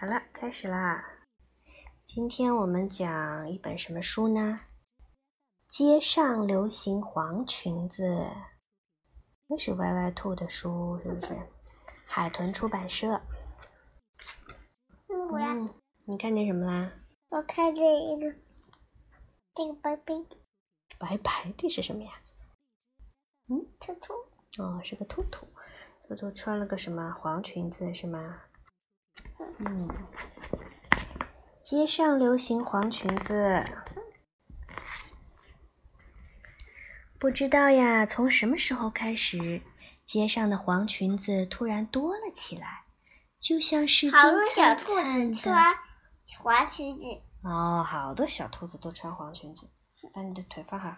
好了，开始啦！今天我们讲一本什么书呢？街上流行黄裙子，又是歪歪兔的书，是不是？海豚出版社。嗯，我要。你看见什么啦？我看见一个，这个白白的。白白的是什么呀？嗯，兔兔。哦，是个兔兔。兔兔穿了个什么黄裙子是吗？嗯，街上流行黄裙子，不知道呀，从什么时候开始，街上的黄裙子突然多了起来，就像是好多小兔子穿黄裙子。哦，好多小兔子都穿黄裙子，把你的腿放好，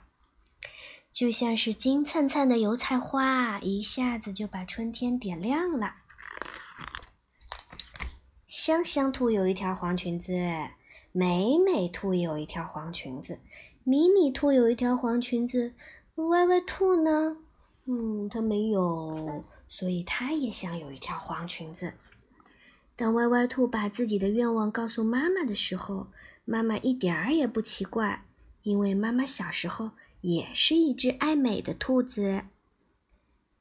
就像是金灿灿的油菜花，一下子就把春天点亮了。香香兔有一条黄裙子，美美兔有一条黄裙子，米米兔有一条黄裙子，歪歪兔呢？嗯，它没有，所以它也想有一条黄裙子。当歪歪兔把自己的愿望告诉妈妈的时候，妈妈一点儿也不奇怪，因为妈妈小时候也是一只爱美的兔子。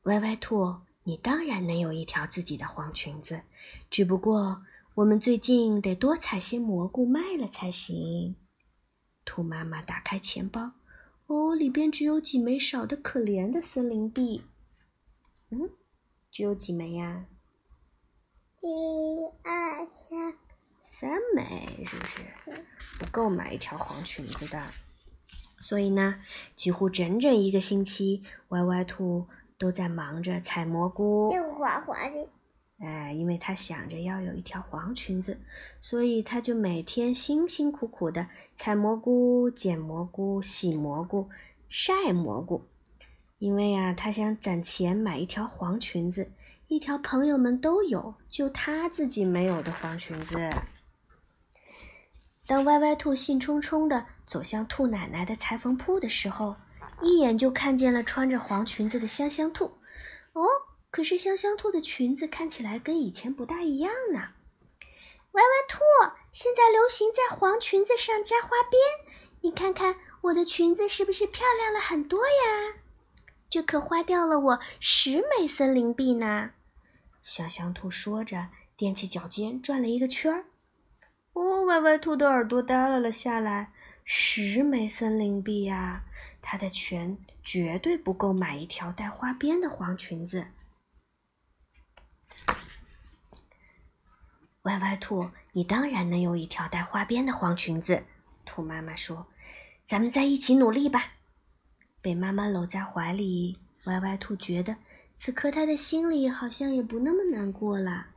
歪歪兔，你当然能有一条自己的黄裙子，只不过。我们最近得多采些蘑菇卖了才行。兔妈妈打开钱包，哦，里边只有几枚少得可怜的森林币。嗯，只有几枚呀？一二三，三枚，是不是？不够买一条黄裙子的。所以呢，几乎整整一个星期，歪歪兔都在忙着采蘑菇。就滑滑的。哎，因为他想着要有一条黄裙子，所以他就每天辛辛苦苦的采蘑菇、捡蘑菇、洗蘑菇、晒蘑菇。因为啊，他想攒钱买一条黄裙子，一条朋友们都有，就他自己没有的黄裙子。当歪歪兔兴冲冲的走向兔奶奶的裁缝铺的时候，一眼就看见了穿着黄裙子的香香兔。哦。可是香香兔的裙子看起来跟以前不大一样呢。歪歪兔，现在流行在黄裙子上加花边，你看看我的裙子是不是漂亮了很多呀？这可花掉了我十枚森林币呢。香香兔说着，踮起脚尖转了一个圈儿。哦，歪歪兔的耳朵耷拉了下来。十枚森林币呀，它的钱绝对不够买一条带花边的黄裙子。歪歪兔，你当然能有一条带花边的黄裙子。兔妈妈说：“咱们再一起努力吧。”被妈妈搂在怀里，歪歪兔觉得此刻他的心里好像也不那么难过了。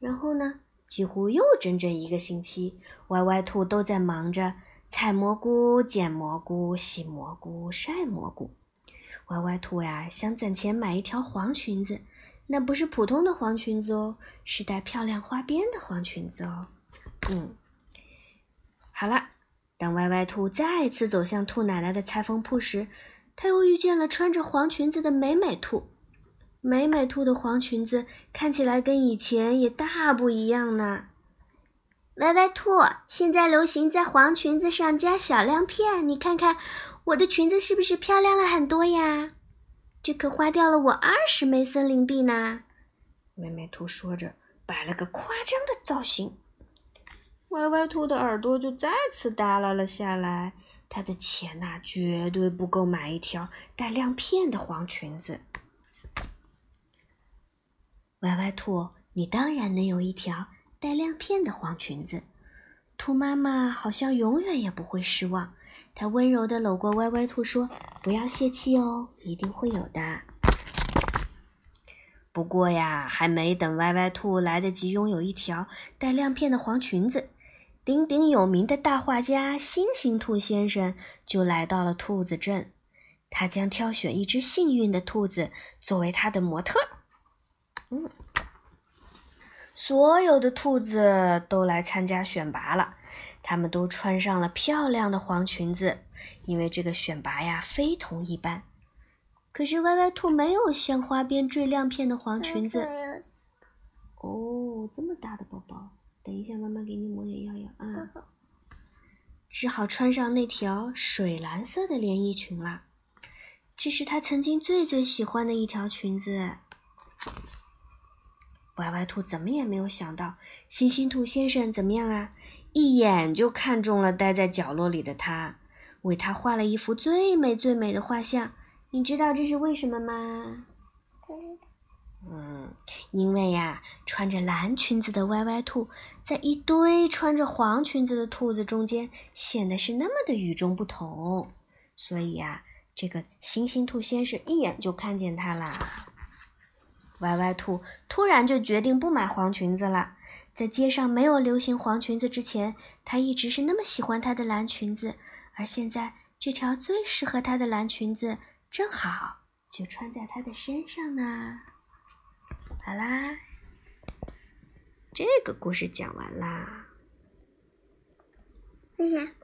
然后呢，几乎又整整一个星期，歪歪兔都在忙着采蘑菇、捡蘑菇、洗蘑菇、晒蘑菇。歪歪兔呀，想攒钱买一条黄裙子。那不是普通的黄裙子哦，是带漂亮花边的黄裙子哦。嗯，好了，当歪歪兔再次走向兔奶奶的裁缝铺时，他又遇见了穿着黄裙子的美美兔。美美兔的黄裙子看起来跟以前也大不一样呢。歪歪兔，现在流行在黄裙子上加小亮片，你看看我的裙子是不是漂亮了很多呀？这可花掉了我二十枚森林币呢！美美兔说着，摆了个夸张的造型。歪歪兔的耳朵就再次耷拉了下来。他的钱呐，绝对不够买一条带亮片的黄裙子。歪歪兔，你当然能有一条带亮片的黄裙子。兔妈妈好像永远也不会失望。她温柔地搂过歪歪兔，说：“不要泄气哦，一定会有的。”不过呀，还没等歪歪兔来得及拥有一条带亮片的黄裙子，鼎鼎有名的大画家星星兔先生就来到了兔子镇。他将挑选一只幸运的兔子作为他的模特。嗯，所有的兔子都来参加选拔了。他们都穿上了漂亮的黄裙子，因为这个选拔呀非同一般。可是歪歪兔没有像花边、缀亮片的黄裙子。哦，这么大的包包，等一下，妈妈给你抹点药药啊。只好穿上那条水蓝色的连衣裙了。这是他曾经最最喜欢的一条裙子。歪歪兔怎么也没有想到，星星兔先生怎么样啊？一眼就看中了待在角落里的他，为他画了一幅最美最美的画像。你知道这是为什么吗？不知道。嗯，因为呀，穿着蓝裙子的歪歪兔，在一堆穿着黄裙子的兔子中间，显得是那么的与众不同。所以呀，这个星星兔先生一眼就看见它啦。歪歪兔突然就决定不买黄裙子了。在街上没有流行黄裙子之前，他一直是那么喜欢他的蓝裙子，而现在这条最适合她的蓝裙子，正好就穿在她的身上呢。好啦，这个故事讲完啦。谢谢？